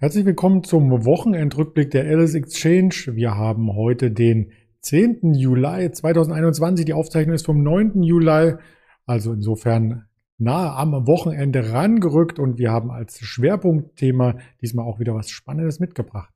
Herzlich willkommen zum Wochenendrückblick der Alice Exchange. Wir haben heute den 10. Juli 2021. Die Aufzeichnung ist vom 9. Juli, also insofern nahe am Wochenende rangerückt und wir haben als Schwerpunktthema diesmal auch wieder was Spannendes mitgebracht.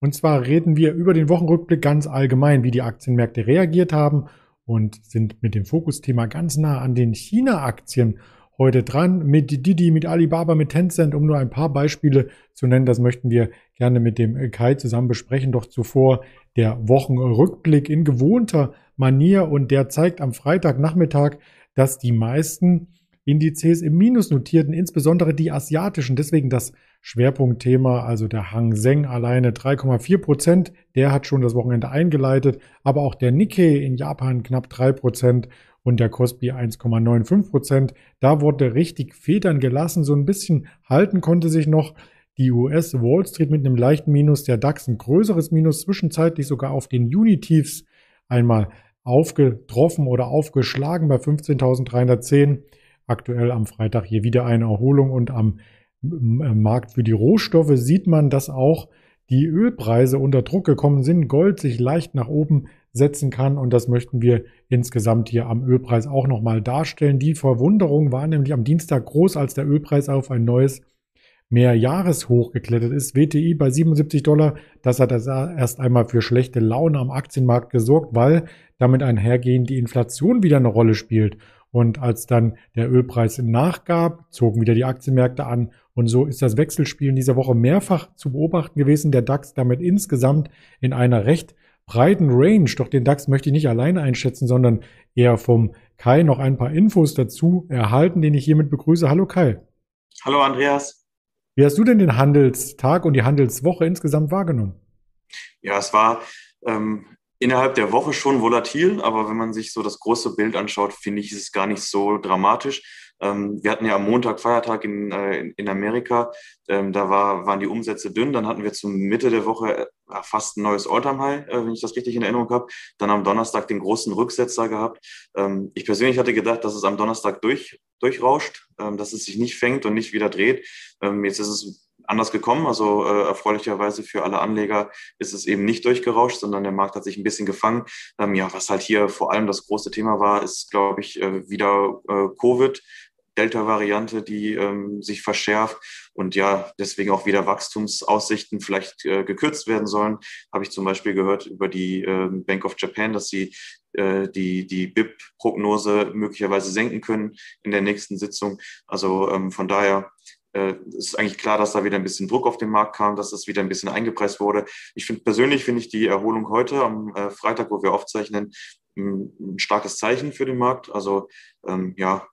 Und zwar reden wir über den Wochenrückblick ganz allgemein, wie die Aktienmärkte reagiert haben und sind mit dem Fokusthema ganz nah an den China-Aktien heute dran mit Didi, mit Alibaba, mit Tencent, um nur ein paar Beispiele zu nennen. Das möchten wir gerne mit dem Kai zusammen besprechen. Doch zuvor der Wochenrückblick in gewohnter Manier und der zeigt am Freitagnachmittag, dass die meisten Indizes im Minus notierten, insbesondere die asiatischen. Deswegen das Schwerpunktthema, also der Hang Seng alleine 3,4 Prozent. Der hat schon das Wochenende eingeleitet. Aber auch der Nikkei in Japan knapp 3 Prozent und der Kospi 1,95 Prozent. Da wurde richtig Federn gelassen, so ein bisschen halten konnte sich noch die US Wall Street mit einem leichten Minus, der DAX ein größeres Minus, zwischenzeitlich sogar auf den Unitiefs einmal aufgetroffen oder aufgeschlagen bei 15.310. Aktuell am Freitag hier wieder eine Erholung und am Markt für die Rohstoffe sieht man, dass auch die Ölpreise unter Druck gekommen sind, Gold sich leicht nach oben setzen kann und das möchten wir insgesamt hier am Ölpreis auch nochmal darstellen. Die Verwunderung war nämlich am Dienstag groß, als der Ölpreis auf ein neues Mehrjahreshoch geklettert ist. WTI bei 77 Dollar, das hat erst einmal für schlechte Laune am Aktienmarkt gesorgt, weil damit einhergehend die Inflation wieder eine Rolle spielt. Und als dann der Ölpreis nachgab, zogen wieder die Aktienmärkte an. Und so ist das Wechselspiel in dieser Woche mehrfach zu beobachten gewesen. Der DAX damit insgesamt in einer recht breiten Range. Doch den DAX möchte ich nicht alleine einschätzen, sondern eher vom Kai noch ein paar Infos dazu erhalten, den ich hiermit begrüße. Hallo Kai. Hallo Andreas. Wie hast du denn den Handelstag und die Handelswoche insgesamt wahrgenommen? Ja, es war ähm, innerhalb der Woche schon volatil, aber wenn man sich so das große Bild anschaut, finde ich, ist es gar nicht so dramatisch. Ähm, wir hatten ja am Montag Feiertag in, äh, in Amerika, ähm, da war, waren die Umsätze dünn. Dann hatten wir zum Mitte der Woche äh, fast ein neues Alltime-High, äh, wenn ich das richtig in Erinnerung habe. Dann am Donnerstag den großen Rücksetzer gehabt. Ähm, ich persönlich hatte gedacht, dass es am Donnerstag durch, durchrauscht, ähm, dass es sich nicht fängt und nicht wieder dreht. Ähm, jetzt ist es anders gekommen. Also äh, erfreulicherweise für alle Anleger ist es eben nicht durchgerauscht, sondern der Markt hat sich ein bisschen gefangen. Ähm, ja, was halt hier vor allem das große Thema war, ist, glaube ich, äh, wieder äh, Covid. Delta-Variante, die ähm, sich verschärft und ja, deswegen auch wieder Wachstumsaussichten vielleicht äh, gekürzt werden sollen. Habe ich zum Beispiel gehört über die äh, Bank of Japan, dass sie äh, die, die BIP-Prognose möglicherweise senken können in der nächsten Sitzung. Also ähm, von daher äh, ist eigentlich klar, dass da wieder ein bisschen Druck auf den Markt kam, dass das wieder ein bisschen eingepreist wurde. Ich finde persönlich finde ich die Erholung heute am äh, Freitag, wo wir aufzeichnen, ein, starkes Zeichen für den Markt. Also ähm, ja,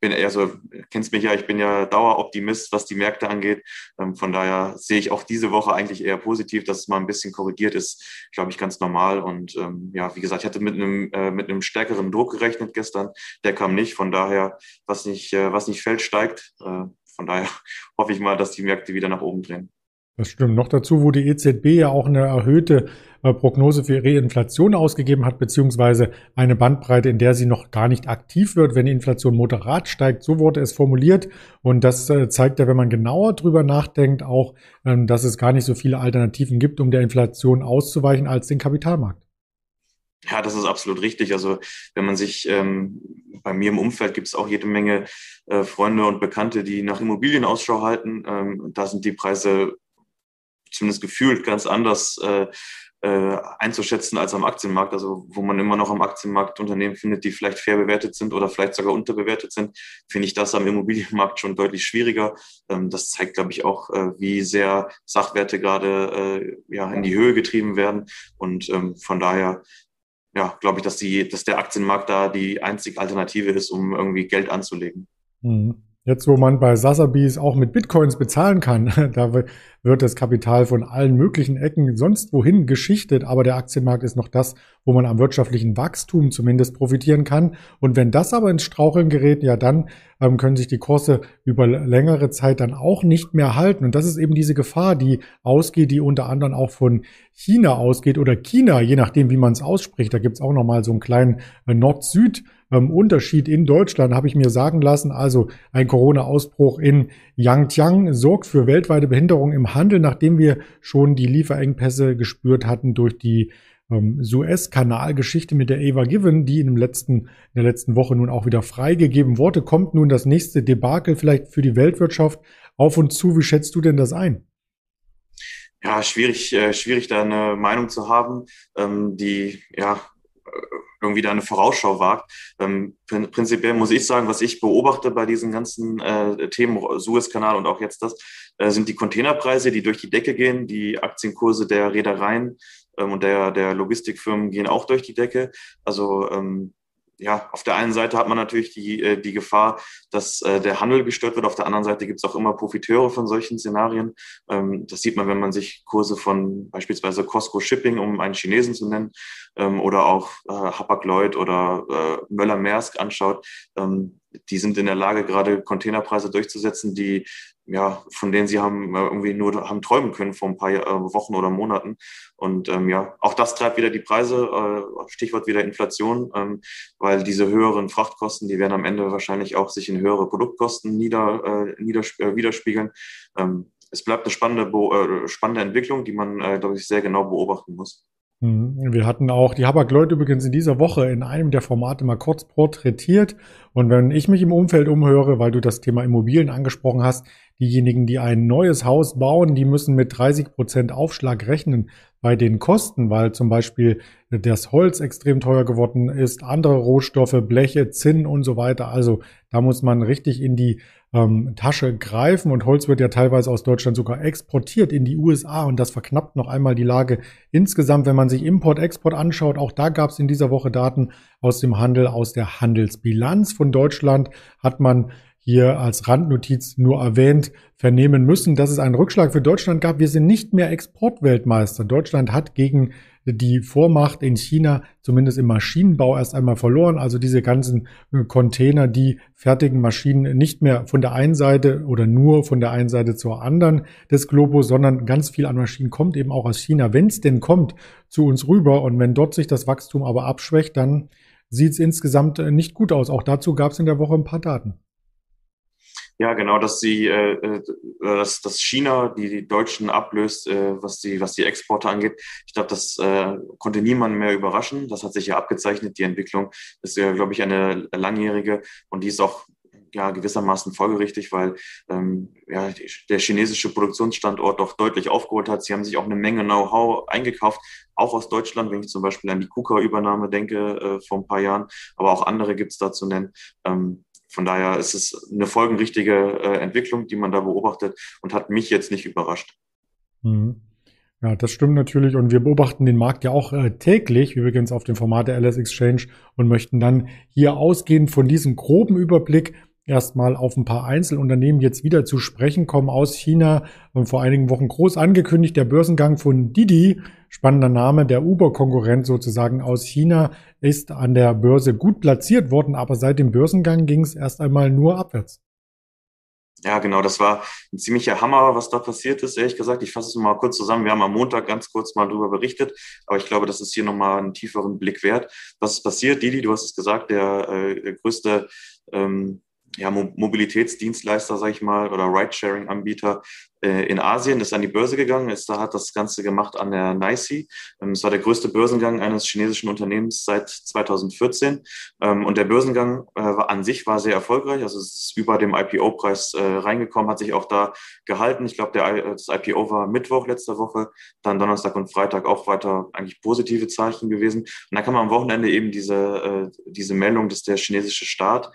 bin eher so, kennst mich ja, ich bin ja Daueroptimist, was die Märkte angeht. Ähm, von daher sehe ich auch diese Woche eigentlich eher positiv, dass es mal ein bisschen korrigiert ist, glaube ich, ganz normal. Und ähm, ja, wie gesagt, ich hatte mit einem, äh, mit einem stärkeren Druck gerechnet gestern. Der kam nicht. Von daher, was nicht, äh, was nicht fällt, steigt. Äh, von daher hoffe ich mal, dass die Märkte wieder nach oben drehen. Das stimmt. Noch dazu, wo die EZB ja auch eine erhöhte äh, Prognose für ihre Inflation ausgegeben hat, beziehungsweise eine Bandbreite, in der sie noch gar nicht aktiv wird, wenn die Inflation moderat steigt. So wurde es formuliert. Und das äh, zeigt ja, wenn man genauer drüber nachdenkt, auch, ähm, dass es gar nicht so viele Alternativen gibt, um der Inflation auszuweichen als den Kapitalmarkt. Ja, das ist absolut richtig. Also wenn man sich ähm, bei mir im Umfeld gibt es auch jede Menge äh, Freunde und Bekannte, die nach Immobilien Ausschau halten. Ähm, da sind die Preise zumindest gefühlt ganz anders äh, äh, einzuschätzen als am Aktienmarkt. Also wo man immer noch am Aktienmarkt Unternehmen findet, die vielleicht fair bewertet sind oder vielleicht sogar unterbewertet sind, finde ich das am Immobilienmarkt schon deutlich schwieriger. Ähm, das zeigt, glaube ich, auch, äh, wie sehr Sachwerte gerade äh, ja, in die Höhe getrieben werden. Und ähm, von daher ja, glaube ich, dass, die, dass der Aktienmarkt da die einzige Alternative ist, um irgendwie Geld anzulegen. Mhm. Jetzt, wo man bei Sotheby's auch mit Bitcoins bezahlen kann, da wird das Kapital von allen möglichen Ecken sonst wohin geschichtet, aber der Aktienmarkt ist noch das, wo man am wirtschaftlichen Wachstum zumindest profitieren kann. Und wenn das aber ins Straucheln gerät, ja, dann ähm, können sich die Kurse über längere Zeit dann auch nicht mehr halten. Und das ist eben diese Gefahr, die ausgeht, die unter anderem auch von China ausgeht oder China, je nachdem, wie man es ausspricht. Da gibt's auch nochmal so einen kleinen äh, Nord-Süd- ähm, Unterschied in Deutschland, habe ich mir sagen lassen. Also ein Corona-Ausbruch in Yangjiang sorgt für weltweite Behinderung im Handel, nachdem wir schon die Lieferengpässe gespürt hatten durch die ähm, Suez-Kanal-Geschichte mit der Eva Given, die in, dem letzten, in der letzten Woche nun auch wieder freigegeben wurde, kommt nun das nächste Debakel vielleicht für die Weltwirtschaft auf uns zu. Wie schätzt du denn das ein? Ja, schwierig, äh, schwierig da eine Meinung zu haben, ähm, die ja irgendwie da eine Vorausschau wagt. Ähm, prinzipiell muss ich sagen, was ich beobachte bei diesen ganzen äh, Themen, Suezkanal und auch jetzt das, äh, sind die Containerpreise, die durch die Decke gehen, die Aktienkurse der Reedereien ähm, und der, der Logistikfirmen gehen auch durch die Decke. Also ähm, ja, auf der einen Seite hat man natürlich die, äh, die Gefahr, dass äh, der Handel gestört wird. Auf der anderen Seite gibt es auch immer Profiteure von solchen Szenarien. Ähm, das sieht man, wenn man sich Kurse von beispielsweise Costco Shipping, um einen Chinesen zu nennen, ähm, oder auch äh, Hapag-Lloyd oder äh, Möller-Maersk anschaut. Die sind in der Lage, gerade Containerpreise durchzusetzen, die ja, von denen sie haben äh, irgendwie nur haben träumen können vor ein paar äh, Wochen oder Monaten. Und ähm, ja, auch das treibt wieder die Preise, äh, Stichwort wieder Inflation, ähm, weil diese höheren Frachtkosten, die werden am Ende wahrscheinlich auch sich in höhere Produktkosten nieder, äh, nieders, äh, widerspiegeln. Ähm, es bleibt eine spannende, äh, spannende Entwicklung, die man, glaube ich, sehr genau beobachten muss. Mhm. Wir hatten auch die Habak-Leute übrigens in dieser Woche in einem der Formate mal kurz porträtiert. Und wenn ich mich im Umfeld umhöre, weil du das Thema Immobilien angesprochen hast, diejenigen, die ein neues Haus bauen, die müssen mit 30 Prozent Aufschlag rechnen bei den Kosten, weil zum Beispiel das Holz extrem teuer geworden ist, andere Rohstoffe, Bleche, Zinn und so weiter. Also da muss man richtig in die ähm, Tasche greifen und Holz wird ja teilweise aus Deutschland sogar exportiert in die USA und das verknappt noch einmal die Lage insgesamt, wenn man sich Import-Export anschaut. Auch da gab es in dieser Woche Daten aus dem Handel, aus der Handelsbilanz von Deutschland hat man hier als Randnotiz nur erwähnt, vernehmen müssen, dass es einen Rückschlag für Deutschland gab. Wir sind nicht mehr Exportweltmeister. Deutschland hat gegen die Vormacht in China zumindest im Maschinenbau erst einmal verloren. Also diese ganzen Container, die fertigen Maschinen nicht mehr von der einen Seite oder nur von der einen Seite zur anderen des Globus, sondern ganz viel an Maschinen kommt eben auch aus China. Wenn es denn kommt zu uns rüber und wenn dort sich das Wachstum aber abschwächt, dann sieht es insgesamt nicht gut aus. Auch dazu gab es in der Woche ein paar Daten. Ja, genau, dass sie, äh, äh, dass, dass China die, die Deutschen ablöst, äh, was die, was die Exporte angeht. Ich glaube, das äh, konnte niemand mehr überraschen. Das hat sich ja abgezeichnet. Die Entwicklung ist ja, glaube ich, eine langjährige und die ist auch ja gewissermaßen folgerichtig, weil ähm, ja, der chinesische Produktionsstandort doch deutlich aufgeholt hat. Sie haben sich auch eine Menge Know-how eingekauft, auch aus Deutschland, wenn ich zum Beispiel an die KUKA-Übernahme denke äh, vor ein paar Jahren, aber auch andere gibt es da zu nennen. Ähm, von daher ist es eine folgenrichtige äh, Entwicklung, die man da beobachtet und hat mich jetzt nicht überrascht. Mhm. Ja, das stimmt natürlich. Und wir beobachten den Markt ja auch äh, täglich, übrigens auf dem Format der LS Exchange und möchten dann hier ausgehend von diesem groben Überblick erstmal auf ein paar Einzelunternehmen jetzt wieder zu sprechen kommen aus China. Und vor einigen Wochen groß angekündigt, der Börsengang von Didi, spannender Name, der Uber-Konkurrent sozusagen aus China, ist an der Börse gut platziert worden, aber seit dem Börsengang ging es erst einmal nur abwärts. Ja, genau, das war ein ziemlicher Hammer, was da passiert ist, ehrlich gesagt. Ich fasse es mal kurz zusammen. Wir haben am Montag ganz kurz mal darüber berichtet, aber ich glaube, das ist hier nochmal einen tieferen Blick wert. Was ist passiert? Didi, du hast es gesagt, der, äh, größte ähm, ja, Mobilitätsdienstleister, sag ich mal, oder Ride-Sharing-Anbieter äh, in Asien, ist an die Börse gegangen, ist, da hat das Ganze gemacht an der NICE. Ähm, es war der größte Börsengang eines chinesischen Unternehmens seit 2014. Ähm, und der Börsengang äh, an sich war sehr erfolgreich. Also es ist über dem IPO-Preis äh, reingekommen, hat sich auch da gehalten. Ich glaube, das IPO war Mittwoch letzte Woche, dann Donnerstag und Freitag auch weiter eigentlich positive Zeichen gewesen. Und dann kam am Wochenende eben diese, diese Meldung, dass der chinesische Staat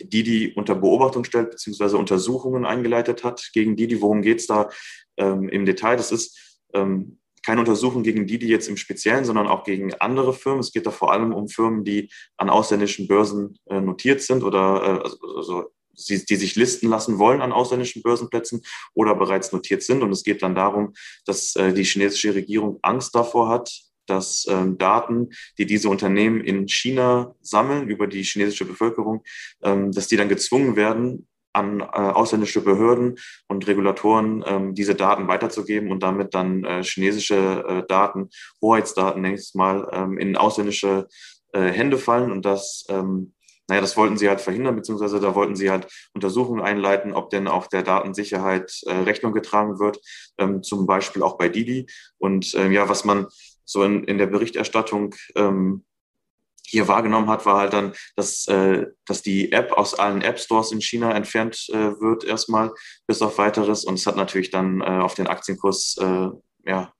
die die unter Beobachtung stellt, beziehungsweise Untersuchungen eingeleitet hat gegen die, die worum geht es da ähm, im Detail? Das ist ähm, keine Untersuchung gegen die, die jetzt im Speziellen, sondern auch gegen andere Firmen. Es geht da vor allem um Firmen, die an ausländischen Börsen äh, notiert sind oder äh, also, also die, die sich listen lassen wollen an ausländischen Börsenplätzen oder bereits notiert sind. Und es geht dann darum, dass äh, die chinesische Regierung Angst davor hat, dass ähm, Daten, die diese Unternehmen in China sammeln über die chinesische Bevölkerung, ähm, dass die dann gezwungen werden, an äh, ausländische Behörden und Regulatoren ähm, diese Daten weiterzugeben und damit dann äh, chinesische äh, Daten, Hoheitsdaten, nächstes Mal, ähm, in ausländische äh, Hände fallen und das, ähm, naja, das wollten sie halt verhindern, beziehungsweise da wollten sie halt Untersuchungen einleiten, ob denn auch der Datensicherheit äh, Rechnung getragen wird, ähm, zum Beispiel auch bei Didi. Und ähm, ja, was man so in, in der Berichterstattung ähm, hier wahrgenommen hat, war halt dann, dass, äh, dass die App aus allen App Stores in China entfernt äh, wird, erstmal bis auf weiteres. Und es hat natürlich dann äh, auf den Aktienkurs äh, ja,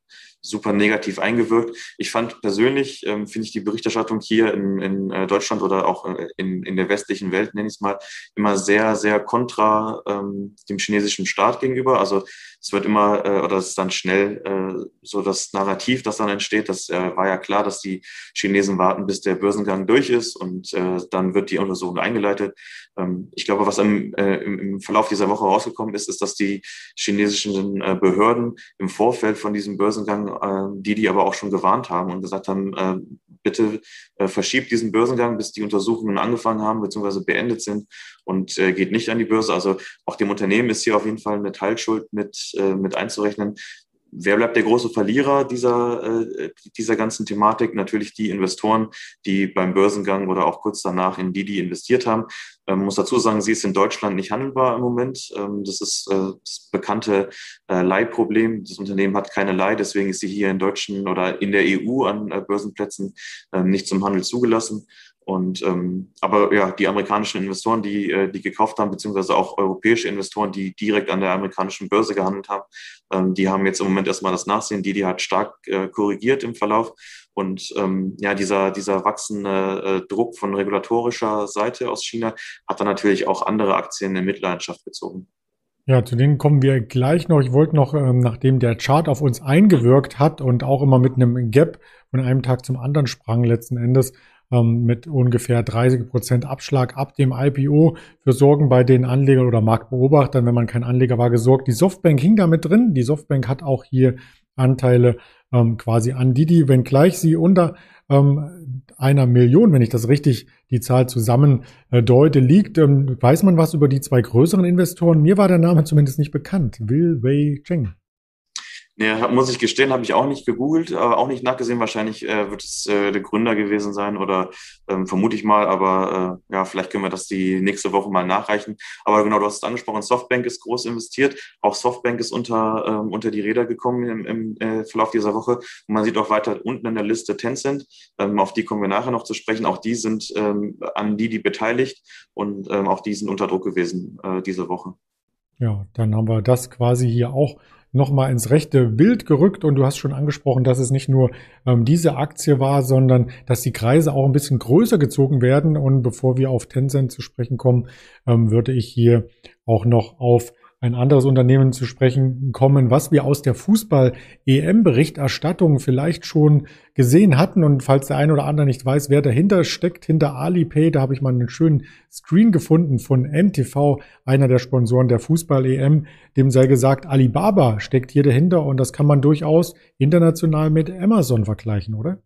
super negativ eingewirkt. Ich fand persönlich, ähm, finde ich die Berichterstattung hier in, in äh, Deutschland oder auch äh, in, in der westlichen Welt, nenne ich es mal, immer sehr, sehr kontra ähm, dem chinesischen Staat gegenüber. Also es wird immer, äh, oder es ist dann schnell äh, so das Narrativ, das dann entsteht. Das äh, war ja klar, dass die Chinesen warten, bis der Börsengang durch ist und äh, dann wird die Untersuchung eingeleitet. Ähm, ich glaube, was im, äh, im Verlauf dieser Woche rausgekommen ist, ist, dass die chinesischen äh, Behörden im Vorfeld von diesem Börsengang äh, die die aber auch schon gewarnt haben und gesagt haben, äh, bitte äh, verschiebt diesen Börsengang, bis die Untersuchungen angefangen haben bzw. beendet sind und äh, geht nicht an die Börse. Also auch dem Unternehmen ist hier auf jeden Fall eine Teilschuld mit, äh, mit einzurechnen wer bleibt der große Verlierer dieser, äh, dieser ganzen Thematik? Natürlich die Investoren, die beim Börsengang oder auch kurz danach in Didi investiert haben. Ähm, muss dazu sagen, sie ist in Deutschland nicht handelbar im Moment. Ähm, das ist äh, das bekannte äh, Leihproblem. Das Unternehmen hat keine Leih, deswegen ist sie hier in deutschen oder in der EU an Börsenplätzen ähm, nicht zum Handel zugelassen. Und ähm, aber ja, die amerikanischen Investoren, die äh, die gekauft haben, beziehungsweise auch europäische Investoren, die direkt an der amerikanischen Börse gehandelt haben, ähm, die haben jetzt im Moment erstmal das Nachsehen. Die, die hat stark äh, korrigiert im Verlauf. Und ähm, ja, dieser, dieser wachsende äh, Druck von regulatorischer Seite aus China hat dann natürlich auch andere Aktien in Mitleidenschaft gezogen. Ja, zu denen kommen wir gleich noch. Ich wollte noch, ähm, nachdem der Chart auf uns eingewirkt hat und auch immer mit einem Gap von einem Tag zum anderen sprang letzten Endes, mit ungefähr 30 Prozent Abschlag ab dem IPO für Sorgen bei den Anlegern oder Marktbeobachtern, wenn man kein Anleger war, gesorgt. Die Softbank hing damit drin. Die Softbank hat auch hier Anteile ähm, quasi an Didi, wenngleich sie unter ähm, einer Million, wenn ich das richtig die Zahl zusammen äh, deute, liegt. Ähm, weiß man was über die zwei größeren Investoren? Mir war der Name zumindest nicht bekannt. Will Wei Cheng. Ja, muss ich gestehen, habe ich auch nicht gegoogelt, aber auch nicht nachgesehen. Wahrscheinlich äh, wird es äh, der Gründer gewesen sein oder ähm, vermute ich mal, aber äh, ja, vielleicht können wir das die nächste Woche mal nachreichen. Aber genau, du hast es angesprochen, Softbank ist groß investiert. Auch Softbank ist unter, ähm, unter die Räder gekommen im, im äh, Verlauf dieser Woche. Und man sieht auch weiter unten in der Liste Tencent, ähm, auf die kommen wir nachher noch zu sprechen. Auch die sind ähm, an die, die beteiligt und ähm, auch die sind unter Druck gewesen äh, diese Woche. Ja, dann haben wir das quasi hier auch nochmal ins rechte Bild gerückt. Und du hast schon angesprochen, dass es nicht nur ähm, diese Aktie war, sondern dass die Kreise auch ein bisschen größer gezogen werden. Und bevor wir auf Tencent zu sprechen kommen, ähm, würde ich hier auch noch auf ein anderes Unternehmen zu sprechen kommen, was wir aus der Fußball-EM-Berichterstattung vielleicht schon gesehen hatten. Und falls der eine oder andere nicht weiß, wer dahinter steckt, hinter Alipay, da habe ich mal einen schönen Screen gefunden von NTV, einer der Sponsoren der Fußball-EM. Dem sei gesagt, Alibaba steckt hier dahinter und das kann man durchaus international mit Amazon vergleichen, oder?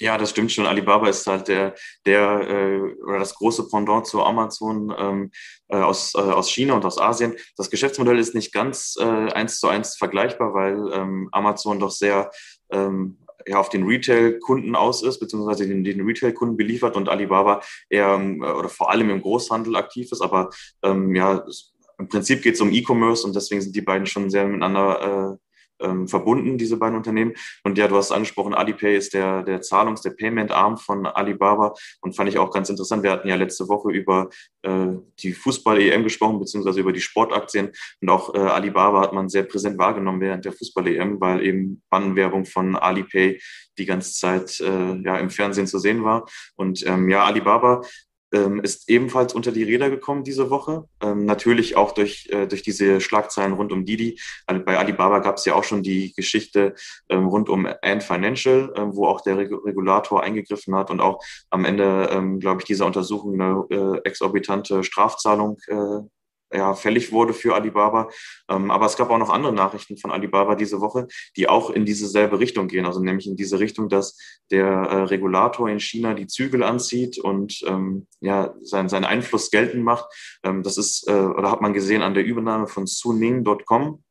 Ja, das stimmt schon. Alibaba ist halt der, der äh, oder das große Pendant zu Amazon ähm, äh, aus, äh, aus China und aus Asien. Das Geschäftsmodell ist nicht ganz äh, eins zu eins vergleichbar, weil ähm, Amazon doch sehr ähm, ja, auf den Retail-Kunden aus ist, beziehungsweise den, den Retail-Kunden beliefert und Alibaba eher ähm, oder vor allem im Großhandel aktiv ist. Aber ähm, ja, im Prinzip geht es um E-Commerce und deswegen sind die beiden schon sehr miteinander äh, ähm, verbunden, diese beiden Unternehmen. Und ja, du hast angesprochen, Alipay ist der, der Zahlungs-, der Payment-Arm von Alibaba und fand ich auch ganz interessant. Wir hatten ja letzte Woche über äh, die Fußball-EM gesprochen, beziehungsweise über die Sportaktien und auch äh, Alibaba hat man sehr präsent wahrgenommen während der Fußball-EM, weil eben Bannwerbung von Alipay die ganze Zeit äh, ja, im Fernsehen zu sehen war. Und ähm, ja, Alibaba ähm, ist ebenfalls unter die Räder gekommen diese Woche. Ähm, natürlich auch durch, äh, durch diese Schlagzeilen rund um Didi. Bei Alibaba gab es ja auch schon die Geschichte ähm, rund um Ant Financial, ähm, wo auch der Reg Regulator eingegriffen hat und auch am Ende, ähm, glaube ich, dieser Untersuchung eine äh, exorbitante Strafzahlung äh, ja, fällig wurde für Alibaba. Ähm, aber es gab auch noch andere Nachrichten von Alibaba diese Woche, die auch in dieselbe Richtung gehen, also nämlich in diese Richtung, dass der äh, Regulator in China die Zügel anzieht und ähm, ja, sein, seinen Einfluss geltend macht. Ähm, das ist, äh, oder hat man gesehen an der Übernahme von Suning.com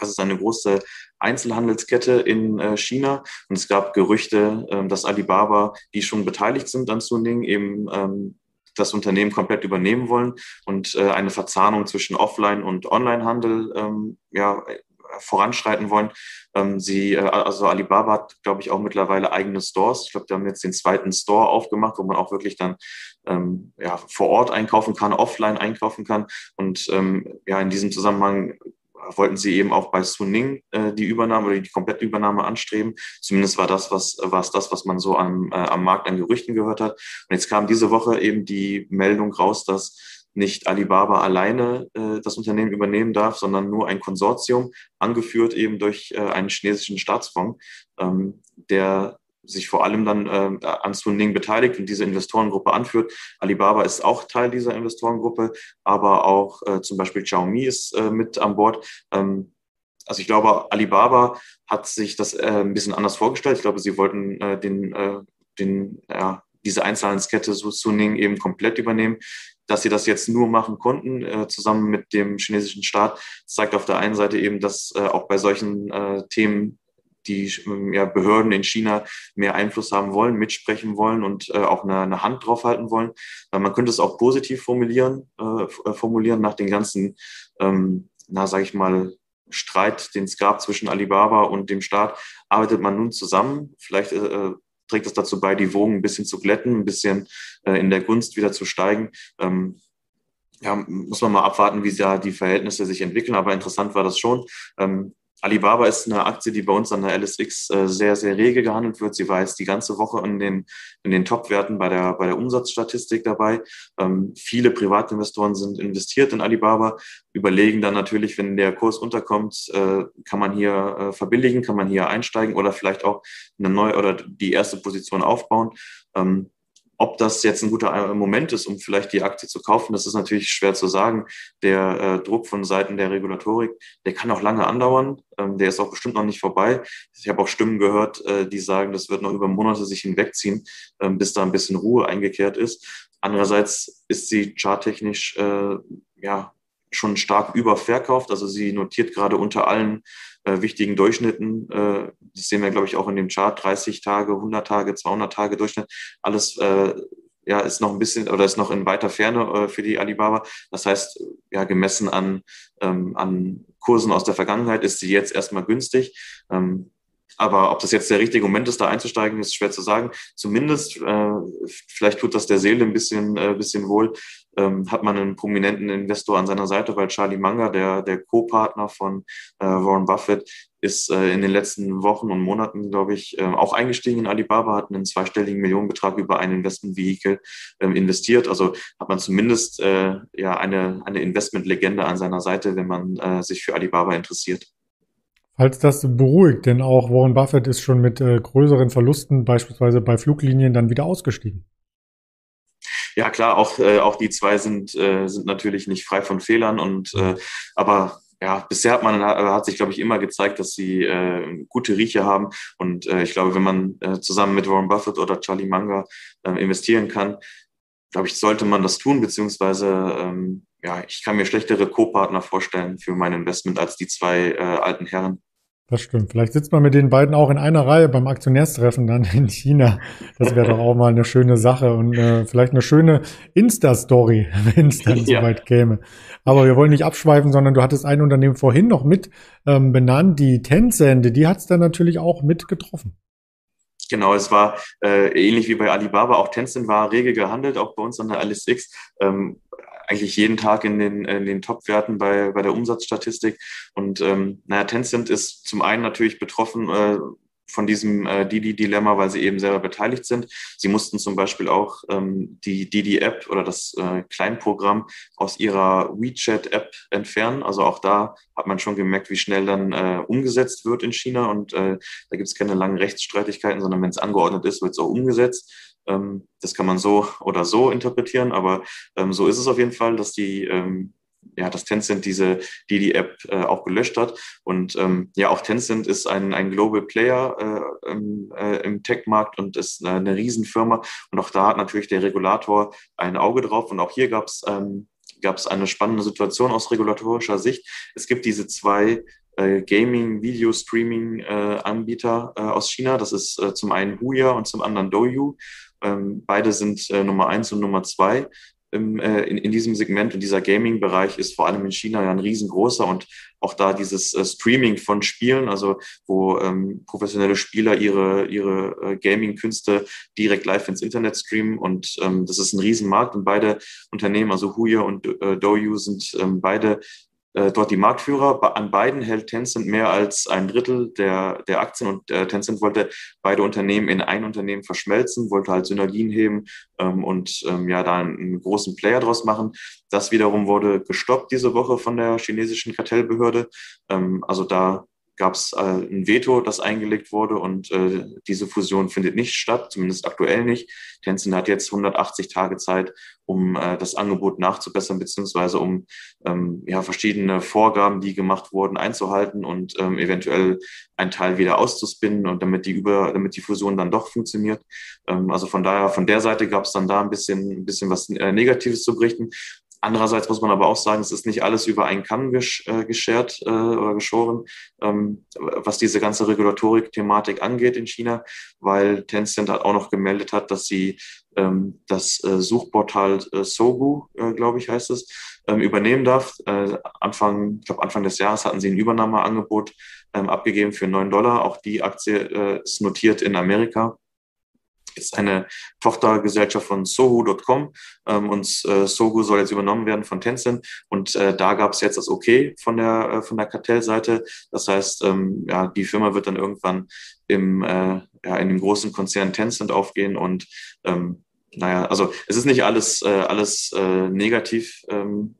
Das ist eine große Einzelhandelskette in äh, China. Und es gab Gerüchte, ähm, dass Alibaba, die schon beteiligt sind an Suning, eben ähm, das Unternehmen komplett übernehmen wollen und äh, eine Verzahnung zwischen Offline- und Onlinehandel ähm, ja, voranschreiten wollen. Ähm, sie, äh, also Alibaba hat, glaube ich, auch mittlerweile eigene Stores. Ich glaube, die haben jetzt den zweiten Store aufgemacht, wo man auch wirklich dann ähm, ja, vor Ort einkaufen kann, offline einkaufen kann. Und ähm, ja, in diesem Zusammenhang wollten sie eben auch bei Suning äh, die Übernahme oder die komplette Übernahme anstreben. Zumindest war das, was war es das, was man so am, äh, am Markt an Gerüchten gehört hat. Und jetzt kam diese Woche eben die Meldung raus, dass nicht Alibaba alleine äh, das Unternehmen übernehmen darf, sondern nur ein Konsortium, angeführt eben durch äh, einen chinesischen Staatsfonds, ähm, der sich vor allem dann äh, an Suning beteiligt und diese Investorengruppe anführt. Alibaba ist auch Teil dieser Investorengruppe, aber auch äh, zum Beispiel Xiaomi ist äh, mit an Bord. Ähm, also ich glaube, Alibaba hat sich das äh, ein bisschen anders vorgestellt. Ich glaube, sie wollten äh, den, äh, den, ja, diese Einzelhandelskette Suning eben komplett übernehmen. Dass sie das jetzt nur machen konnten, äh, zusammen mit dem chinesischen Staat, zeigt auf der einen Seite eben, dass äh, auch bei solchen äh, Themen die ja, Behörden in China mehr Einfluss haben wollen, mitsprechen wollen und äh, auch eine, eine, Hand draufhalten wollen. Äh, man könnte es auch positiv formulieren, äh, formulieren nach den ganzen, ähm, na, sage ich mal, Streit, den es gab zwischen Alibaba und dem Staat, arbeitet man nun zusammen. Vielleicht äh, äh trägt es dazu bei, die Wogen ein bisschen zu glätten, ein bisschen äh, in der Gunst wieder zu steigen. Ähm, ja, muss man mal abwarten, wie da die Verhältnisse sich entwickeln. Aber interessant war das schon. Ähm, Alibaba ist eine Aktie, die bei uns an der LSX äh, sehr, sehr rege gehandelt wird. Sie war jetzt die ganze Woche in den, in den Top-Werten bei der, bei der Umsatzstatistik dabei. Ähm, viele Privatinvestoren sind investiert in Alibaba, überlegen dann natürlich, wenn der Kurs unterkommt, äh, kann man hier äh, verbilligen, kann man hier einsteigen oder vielleicht auch eine neue oder die erste Position aufbauen. Ähm, ob das jetzt ein guter äh, Moment ist, um vielleicht die Aktie zu kaufen, das ist natürlich schwer zu sagen. Der äh, Druck von Seiten der Regulatorik, der kann auch lange andauern. Ähm, der ist auch bestimmt noch nicht vorbei. Ich habe auch Stimmen gehört, äh, die sagen, das wird noch über Monate sich hinwegziehen, äh, bis da ein bisschen Ruhe eingekehrt ist. Andererseits ist sie charttechnisch äh, ja schon stark überverkauft. Also sie notiert gerade unter allen äh, wichtigen Durchschnitten. Äh, das sehen wir, glaube ich, auch in dem Chart. 30 Tage, 100 Tage, 200 Tage Durchschnitt. Alles äh, ja, ist noch ein bisschen oder ist noch in weiter Ferne äh, für die Alibaba. Das heißt, ja, gemessen an, ähm, an Kursen aus der Vergangenheit ist sie jetzt erstmal günstig. Ähm, aber ob das jetzt der richtige Moment ist, da einzusteigen, ist schwer zu sagen. Zumindest, äh, vielleicht tut das der Seele ein bisschen, äh, bisschen wohl, ähm, hat man einen prominenten Investor an seiner Seite, weil Charlie Munger, der, der Co-Partner von äh, Warren Buffett, ist äh, in den letzten Wochen und Monaten, glaube ich, äh, auch eingestiegen in Alibaba, hat einen zweistelligen Millionenbetrag über ein Investmentvehikel ähm, investiert. Also hat man zumindest äh, ja eine, eine Investmentlegende an seiner Seite, wenn man äh, sich für Alibaba interessiert. Falls das beruhigt, denn auch Warren Buffett ist schon mit äh, größeren Verlusten, beispielsweise bei Fluglinien, dann wieder ausgestiegen. Ja, klar, auch, äh, auch die zwei sind, äh, sind natürlich nicht frei von Fehlern und äh, aber ja, bisher hat man hat sich, glaube ich, immer gezeigt, dass sie äh, gute Rieche haben. Und äh, ich glaube, wenn man äh, zusammen mit Warren Buffett oder Charlie Munger äh, investieren kann, glaube ich, sollte man das tun, beziehungsweise ähm, ja, ich kann mir schlechtere Co-Partner vorstellen für mein Investment als die zwei äh, alten Herren. Das stimmt. Vielleicht sitzt man mit den beiden auch in einer Reihe beim Aktionärstreffen dann in China. Das wäre doch auch mal eine schöne Sache und äh, vielleicht eine schöne Insta-Story, wenn es dann ja. soweit käme. Aber wir wollen nicht abschweifen, sondern du hattest ein Unternehmen vorhin noch mit ähm, benannt, die Tencent, die hat es dann natürlich auch mit getroffen. Genau, es war äh, ähnlich wie bei Alibaba, auch Tencent war rege gehandelt, auch bei uns an der LSX. Ähm, eigentlich jeden Tag in den, in den Top-Werten bei, bei der Umsatzstatistik. Und ähm, naja, Tencent ist zum einen natürlich betroffen äh, von diesem äh, Didi-Dilemma, weil sie eben selber beteiligt sind. Sie mussten zum Beispiel auch ähm, die Didi-App oder das äh, Kleinprogramm aus ihrer WeChat-App entfernen. Also auch da hat man schon gemerkt, wie schnell dann äh, umgesetzt wird in China. Und äh, da gibt es keine langen Rechtsstreitigkeiten, sondern wenn es angeordnet ist, wird es auch umgesetzt. Ähm, das kann man so oder so interpretieren, aber ähm, so ist es auf jeden Fall, dass die ähm, ja, dass Tencent diese Didi-App äh, auch gelöscht hat. Und ähm, ja, auch Tencent ist ein, ein Global Player äh, im, äh, im Tech-Markt und ist eine, eine Riesenfirma. Und auch da hat natürlich der Regulator ein Auge drauf. Und auch hier gab es ähm, gab es eine spannende Situation aus regulatorischer Sicht. Es gibt diese zwei äh, Gaming, Video, Streaming-Anbieter äh, äh, aus China. Das ist äh, zum einen Huya und zum anderen Douyu. Ähm, beide sind äh, Nummer eins und Nummer zwei im, äh, in, in diesem Segment und dieser Gaming-Bereich ist vor allem in China ja ein riesengroßer und auch da dieses äh, Streaming von Spielen, also wo ähm, professionelle Spieler ihre, ihre äh, Gaming-Künste direkt live ins Internet streamen und ähm, das ist ein Riesenmarkt und beide Unternehmen, also Huya und äh, Douyu sind ähm, beide äh, dort die Marktführer. An beiden hält Tencent mehr als ein Drittel der, der Aktien und äh, Tencent wollte beide Unternehmen in ein Unternehmen verschmelzen, wollte halt Synergien heben ähm, und ähm, ja, da einen, einen großen Player draus machen. Das wiederum wurde gestoppt diese Woche von der chinesischen Kartellbehörde. Ähm, also da gab es äh, ein Veto, das eingelegt wurde und äh, diese Fusion findet nicht statt, zumindest aktuell nicht. Tencent hat jetzt 180 Tage Zeit, um äh, das Angebot nachzubessern, beziehungsweise um ähm, ja, verschiedene Vorgaben, die gemacht wurden, einzuhalten und ähm, eventuell einen Teil wieder auszuspinnen und damit die über, damit die Fusion dann doch funktioniert. Ähm, also von daher, von der Seite gab es dann da ein bisschen, ein bisschen was äh, Negatives zu berichten. Andererseits muss man aber auch sagen, es ist nicht alles über einen Kamm äh, geschert äh, oder geschoren, ähm, was diese ganze Regulatorik-Thematik angeht in China, weil Tencent halt auch noch gemeldet hat, dass sie ähm, das äh, Suchportal äh, Sogu, äh, glaube ich, heißt es, ähm, übernehmen darf. Äh, Anfang, ich glaube Anfang des Jahres hatten sie ein Übernahmeangebot ähm, abgegeben für 9 Dollar. Auch die Aktie ist notiert in Amerika ist eine Tochtergesellschaft von Sohu.com ähm, und äh, Sohu soll jetzt übernommen werden von Tencent und äh, da gab es jetzt das Okay von der äh, von der Kartellseite. Das heißt, ähm, ja, die Firma wird dann irgendwann im äh, ja, in dem großen Konzern Tencent aufgehen und ähm, naja, also es ist nicht alles äh, alles äh, negativ. Ähm,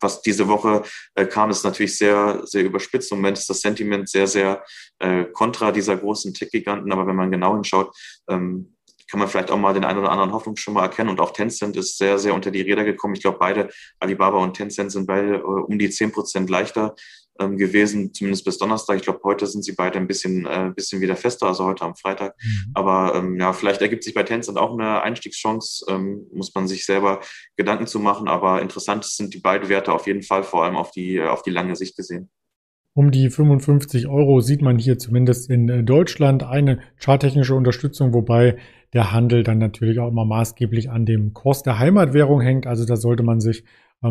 was diese Woche äh, kam, ist natürlich sehr, sehr überspitzt. Im Moment ist das Sentiment sehr, sehr äh, kontra dieser großen Tech-Giganten. Aber wenn man genau hinschaut, ähm, kann man vielleicht auch mal den einen oder anderen Hoffnungsschimmer erkennen. Und auch Tencent ist sehr, sehr unter die Räder gekommen. Ich glaube, beide, Alibaba und Tencent, sind beide äh, um die zehn Prozent leichter ähm, gewesen, zumindest bis Donnerstag. Ich glaube, heute sind sie beide ein bisschen, äh, bisschen wieder fester, also heute am Freitag. Mhm. Aber ähm, ja, vielleicht ergibt sich bei Tencent auch eine Einstiegschance, ähm, muss man sich selber Gedanken zu machen. Aber interessant sind die beiden Werte auf jeden Fall, vor allem auf die, auf die lange Sicht gesehen. Um die 55 Euro sieht man hier zumindest in äh, Deutschland eine charttechnische Unterstützung, wobei der Handel dann natürlich auch immer maßgeblich an dem Kurs der Heimatwährung hängt. Also da sollte man sich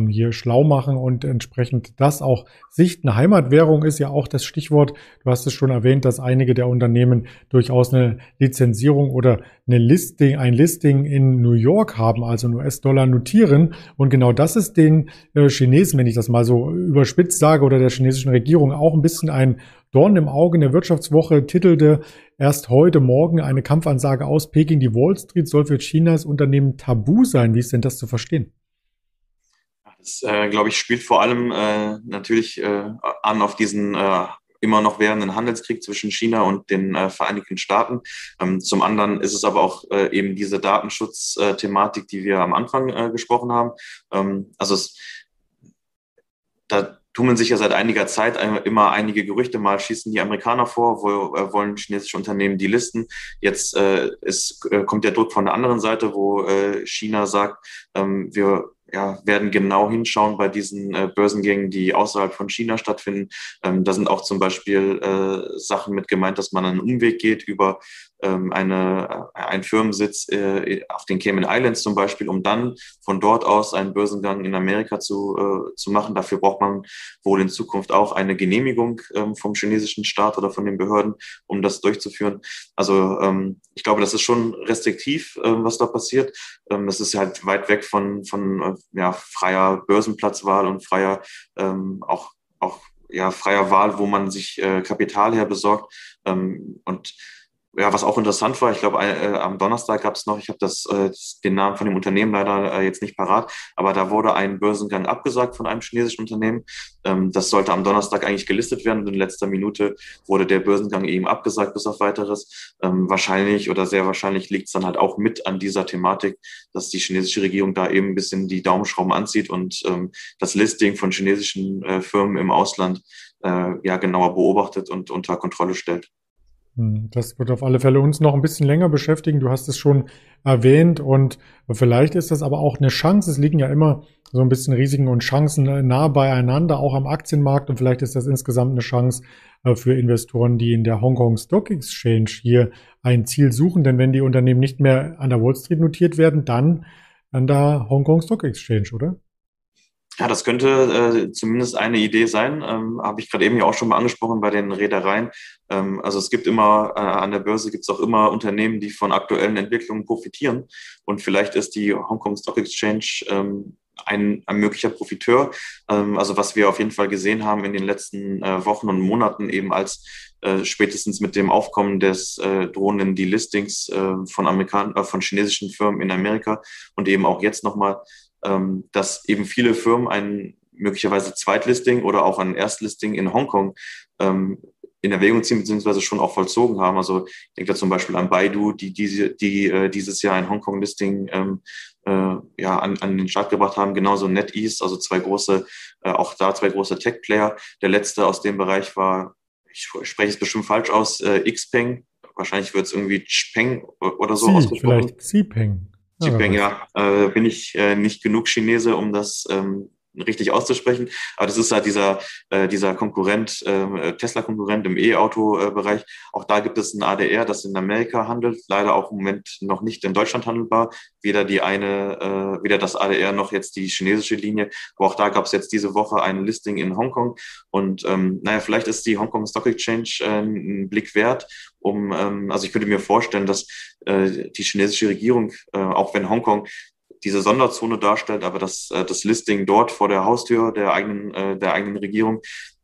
hier schlau machen und entsprechend das auch sichten. Heimatwährung ist ja auch das Stichwort. Du hast es schon erwähnt, dass einige der Unternehmen durchaus eine Lizenzierung oder eine Listing, ein Listing in New York haben, also in US-Dollar notieren. Und genau das ist den äh, Chinesen, wenn ich das mal so überspitzt sage, oder der chinesischen Regierung auch ein bisschen ein Dorn im Auge in der Wirtschaftswoche titelte erst heute Morgen eine Kampfansage aus Peking. Die Wall Street soll für Chinas Unternehmen tabu sein. Wie ist denn das zu verstehen? Das, äh, glaube ich, spielt vor allem äh, natürlich äh, an auf diesen äh, immer noch währenden Handelskrieg zwischen China und den äh, Vereinigten Staaten. Ähm, zum anderen ist es aber auch äh, eben diese Datenschutzthematik, die wir am Anfang gesprochen haben. Ähm, also es, da tummeln sich ja seit einiger Zeit immer einige Gerüchte. Mal schießen die Amerikaner vor, wo, wollen chinesische Unternehmen die listen. Jetzt äh, ist, kommt der Druck von der anderen Seite, wo äh, China sagt, ähm, wir ja, werden genau hinschauen bei diesen äh, Börsengängen, die außerhalb von China stattfinden. Ähm, da sind auch zum Beispiel äh, Sachen mit gemeint, dass man einen Umweg geht über eine, äh, einen Firmensitz äh, auf den Cayman Islands zum Beispiel, um dann von dort aus einen Börsengang in Amerika zu, äh, zu machen. Dafür braucht man wohl in Zukunft auch eine Genehmigung ähm, vom chinesischen Staat oder von den Behörden, um das durchzuführen. Also ähm, ich glaube, das ist schon restriktiv, äh, was da passiert. Ähm, das ist halt weit weg von, von äh, ja, freier Börsenplatzwahl und freier ähm, auch, auch ja, freier Wahl, wo man sich äh, Kapital her besorgt. Ähm, und ja, was auch interessant war, ich glaube, äh, am Donnerstag gab es noch, ich habe das äh, den Namen von dem Unternehmen leider äh, jetzt nicht parat, aber da wurde ein Börsengang abgesagt von einem chinesischen Unternehmen. Ähm, das sollte am Donnerstag eigentlich gelistet werden und in letzter Minute wurde der Börsengang eben abgesagt bis auf weiteres. Ähm, wahrscheinlich oder sehr wahrscheinlich liegt es dann halt auch mit an dieser Thematik, dass die chinesische Regierung da eben ein bisschen die Daumenschrauben anzieht und ähm, das Listing von chinesischen äh, Firmen im Ausland äh, ja genauer beobachtet und unter Kontrolle stellt. Hm, das wird auf alle Fälle uns noch ein bisschen länger beschäftigen. Du hast es schon erwähnt und vielleicht ist das aber auch eine Chance. Es liegen ja immer so ein bisschen Risiken und Chancen nah beieinander, auch am Aktienmarkt und vielleicht ist das insgesamt eine Chance äh, für Investoren, die in der Hongkong Stock Exchange hier ein Ziel suchen. Denn wenn die Unternehmen nicht mehr an der Wall Street notiert werden, dann an der Hongkong Stock Exchange, oder? Ja, das könnte äh, zumindest eine Idee sein. Ähm, Habe ich gerade eben ja auch schon mal angesprochen bei den Reedereien. Ähm, also es gibt immer, äh, an der Börse gibt es auch immer Unternehmen, die von aktuellen Entwicklungen profitieren. Und vielleicht ist die Hongkong Stock Exchange ähm, ein, ein möglicher Profiteur. Ähm, also was wir auf jeden Fall gesehen haben in den letzten äh, Wochen und Monaten eben als äh, spätestens mit dem Aufkommen des äh, drohenden Delistings äh, von Amerikan äh, von chinesischen Firmen in Amerika und eben auch jetzt nochmal ähm, dass eben viele Firmen ein möglicherweise Zweitlisting oder auch ein Erstlisting in Hongkong ähm, in Erwägung ziehen, beziehungsweise schon auch vollzogen haben. Also ich denke da zum Beispiel an Baidu, die, diese, die äh, dieses Jahr ein Hongkong-Listing ähm, äh, ja, an, an den Start gebracht haben. Genauso NetEase, also zwei große, äh, auch da zwei große Tech-Player. Der letzte aus dem Bereich war, ich spreche es bestimmt falsch aus, äh, Xpeng. Wahrscheinlich wird es irgendwie Chpeng oder so Sie, ausgesprochen. Vielleicht Xipeng. Xipeng, ja, äh, bin ich äh, nicht genug Chinese, um das ähm, richtig auszusprechen. Aber das ist halt dieser, äh, dieser Konkurrent, äh, Tesla-Konkurrent im E-Auto-Bereich. Auch da gibt es ein ADR, das in Amerika handelt, leider auch im Moment noch nicht in Deutschland handelbar. Weder die eine, äh, weder das ADR noch jetzt die chinesische Linie. Aber auch da gab es jetzt diese Woche ein Listing in Hongkong. Und ähm, naja, vielleicht ist die Hongkong Stock Exchange äh, ein Blick wert, um, ähm, also ich könnte mir vorstellen, dass äh, die chinesische Regierung, äh, auch wenn Hongkong diese Sonderzone darstellt, aber dass äh, das Listing dort vor der Haustür der eigenen, äh, der eigenen Regierung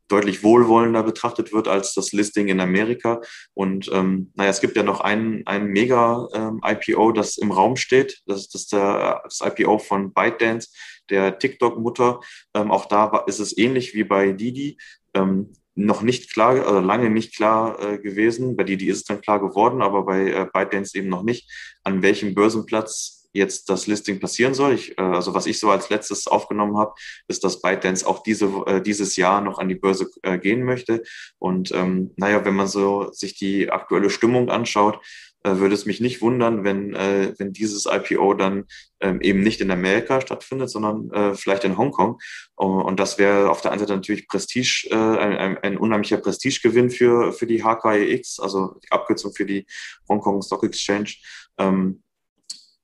deutlich wohlwollender betrachtet wird als das Listing in Amerika. Und ähm, naja, es gibt ja noch ein, ein Mega-IPO, ähm, das im Raum steht. Das ist das, der, das IPO von ByteDance, der TikTok-Mutter. Ähm, auch da ist es ähnlich wie bei Didi. Ähm, noch nicht klar, also lange nicht klar äh, gewesen. Bei Didi ist es dann klar geworden, aber bei äh, ByteDance eben noch nicht, an welchem Börsenplatz jetzt das Listing passieren soll. Ich, äh, also was ich so als letztes aufgenommen habe, ist, dass ByteDance auch diese, äh, dieses Jahr noch an die Börse äh, gehen möchte. Und ähm, naja, wenn man so sich die aktuelle Stimmung anschaut, äh, würde es mich nicht wundern, wenn, äh, wenn dieses IPO dann ähm, eben nicht in Amerika stattfindet, sondern äh, vielleicht in Hongkong. Und das wäre auf der einen Seite natürlich Prestige, äh, ein, ein unheimlicher Prestigegewinn für, für die HKEX, also die Abkürzung für die Hongkong Stock Exchange. Ähm,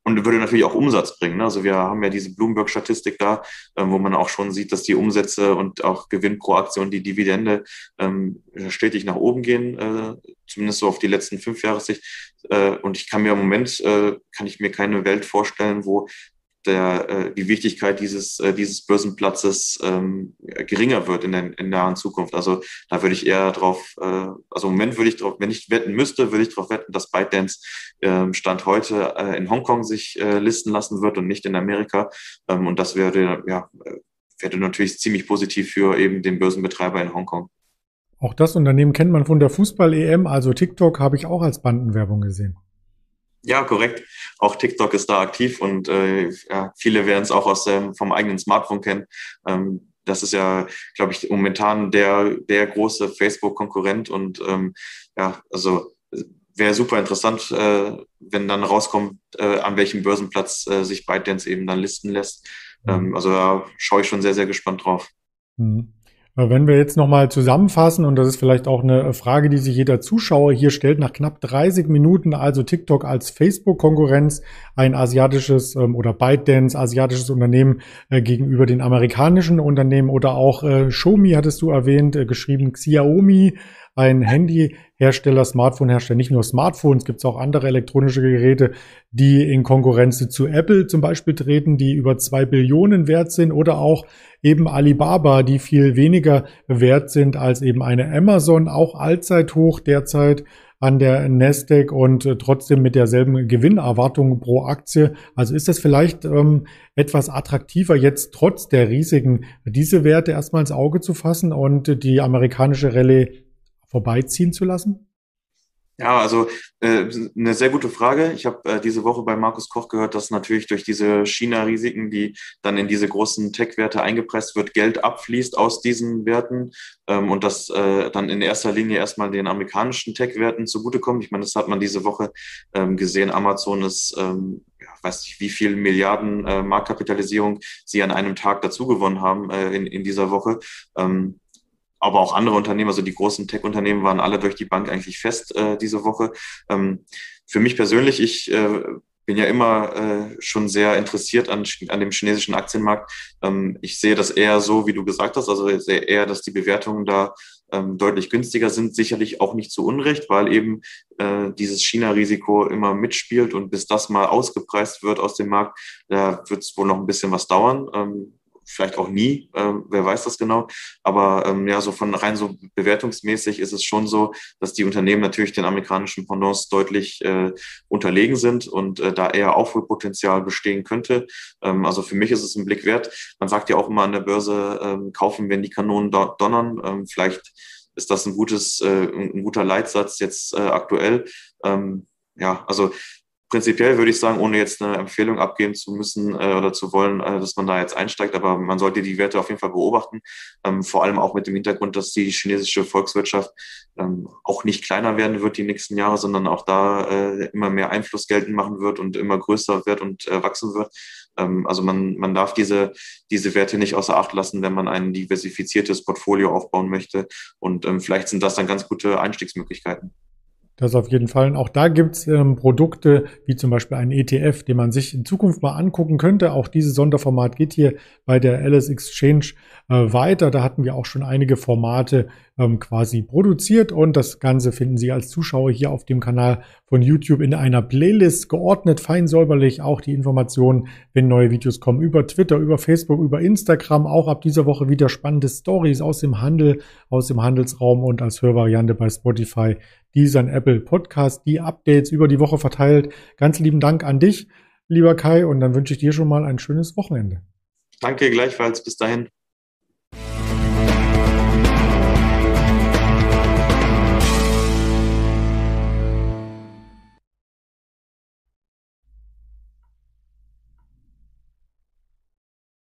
und würde natürlich auch Umsatz bringen. Ne? Also wir haben ja diese Bloomberg-Statistik da, ähm, wo man auch schon sieht, dass die Umsätze und auch Gewinn pro Aktion, die Dividende ähm, stetig nach oben gehen, äh, zumindest so auf die letzten fünf Jahressicht. Äh, und ich kann mir im Moment, äh, kann ich mir keine Welt vorstellen, wo der, äh, die Wichtigkeit dieses, äh, dieses Börsenplatzes ähm, geringer wird in der in nahen Zukunft. Also da würde ich eher drauf, äh, also im Moment würde ich drauf, wenn ich wetten müsste, würde ich darauf wetten, dass ByteDance äh, Stand heute äh, in Hongkong sich äh, listen lassen wird und nicht in Amerika. Ähm, und das wäre, ja, wäre natürlich ziemlich positiv für eben den Börsenbetreiber in Hongkong. Auch das Unternehmen kennt man von der Fußball-EM, also TikTok habe ich auch als Bandenwerbung gesehen. Ja, korrekt. Auch TikTok ist da aktiv und äh, ja, viele werden es auch aus dem, vom eigenen Smartphone kennen. Ähm, das ist ja, glaube ich, momentan der, der große Facebook-Konkurrent und ähm, ja, also wäre super interessant, äh, wenn dann rauskommt, äh, an welchem Börsenplatz äh, sich ByteDance eben dann listen lässt. Ähm, also da schaue ich schon sehr, sehr gespannt drauf. Mhm. Wenn wir jetzt nochmal zusammenfassen, und das ist vielleicht auch eine Frage, die sich jeder Zuschauer hier stellt, nach knapp 30 Minuten also TikTok als Facebook-Konkurrenz, ein asiatisches ähm, oder ByteDance, asiatisches Unternehmen äh, gegenüber den amerikanischen Unternehmen oder auch äh, Xiaomi hattest du erwähnt, äh, geschrieben Xiaomi, ein Handyhersteller, Smartphone-Hersteller, nicht nur Smartphones, gibt es auch andere elektronische Geräte, die in Konkurrenz zu Apple zum Beispiel treten, die über zwei Billionen wert sind oder auch eben Alibaba, die viel weniger wert sind als eben eine Amazon, auch Allzeithoch derzeit an der Nasdaq und trotzdem mit derselben Gewinnerwartung pro Aktie. Also ist das vielleicht ähm, etwas attraktiver jetzt trotz der Risiken, diese Werte erstmal ins Auge zu fassen und die amerikanische Rallye vorbeiziehen zu lassen? Ja, also äh, eine sehr gute Frage. Ich habe äh, diese Woche bei Markus Koch gehört, dass natürlich durch diese China-Risiken, die dann in diese großen Tech-Werte eingepresst wird, Geld abfließt aus diesen Werten ähm, und das äh, dann in erster Linie erstmal den amerikanischen Tech-Werten zugutekommt. Ich meine, das hat man diese Woche ähm, gesehen. Amazon ist, ähm, ja, weiß nicht, wie viel Milliarden äh, Marktkapitalisierung sie an einem Tag dazugewonnen haben äh, in, in dieser Woche. Ähm, aber auch andere Unternehmen, also die großen Tech-Unternehmen waren alle durch die Bank eigentlich fest äh, diese Woche. Ähm, für mich persönlich, ich äh, bin ja immer äh, schon sehr interessiert an, an dem chinesischen Aktienmarkt. Ähm, ich sehe das eher so, wie du gesagt hast, also eher, dass die Bewertungen da ähm, deutlich günstiger sind, sicherlich auch nicht zu Unrecht, weil eben äh, dieses China-Risiko immer mitspielt und bis das mal ausgepreist wird aus dem Markt, da wird es wohl noch ein bisschen was dauern. Ähm, vielleicht auch nie, ähm, wer weiß das genau. Aber ähm, ja, so von rein so bewertungsmäßig ist es schon so, dass die Unternehmen natürlich den amerikanischen Pendants deutlich äh, unterlegen sind und äh, da eher Aufholpotenzial bestehen könnte. Ähm, also für mich ist es ein Blick wert. Man sagt ja auch immer an der Börse, ähm, kaufen, wenn die Kanonen donnern. Ähm, vielleicht ist das ein gutes, äh, ein guter Leitsatz jetzt äh, aktuell. Ähm, ja, also prinzipiell würde ich sagen, ohne jetzt eine Empfehlung abgeben zu müssen äh, oder zu wollen, äh, dass man da jetzt einsteigt, aber man sollte die Werte auf jeden Fall beobachten, ähm, vor allem auch mit dem Hintergrund, dass die chinesische Volkswirtschaft ähm, auch nicht kleiner werden wird die nächsten Jahre, sondern auch da äh, immer mehr Einfluss geltend machen wird und immer größer wird und äh, wachsen wird. Ähm, also man, man darf diese, diese Werte nicht außer Acht lassen, wenn man ein diversifiziertes Portfolio aufbauen möchte und ähm, vielleicht sind das dann ganz gute Einstiegsmöglichkeiten. Das auf jeden Fall. Und auch da gibt's ähm, Produkte, wie zum Beispiel einen ETF, den man sich in Zukunft mal angucken könnte. Auch dieses Sonderformat geht hier bei der Alice Exchange äh, weiter. Da hatten wir auch schon einige Formate ähm, quasi produziert und das Ganze finden Sie als Zuschauer hier auf dem Kanal von YouTube in einer Playlist geordnet, fein säuberlich. Auch die Informationen, wenn neue Videos kommen, über Twitter, über Facebook, über Instagram. Auch ab dieser Woche wieder spannende Stories aus dem Handel, aus dem Handelsraum und als Hörvariante bei Spotify dieser Apple Podcast, die Updates über die Woche verteilt. Ganz lieben Dank an dich, lieber Kai, und dann wünsche ich dir schon mal ein schönes Wochenende. Danke gleichfalls. Bis dahin.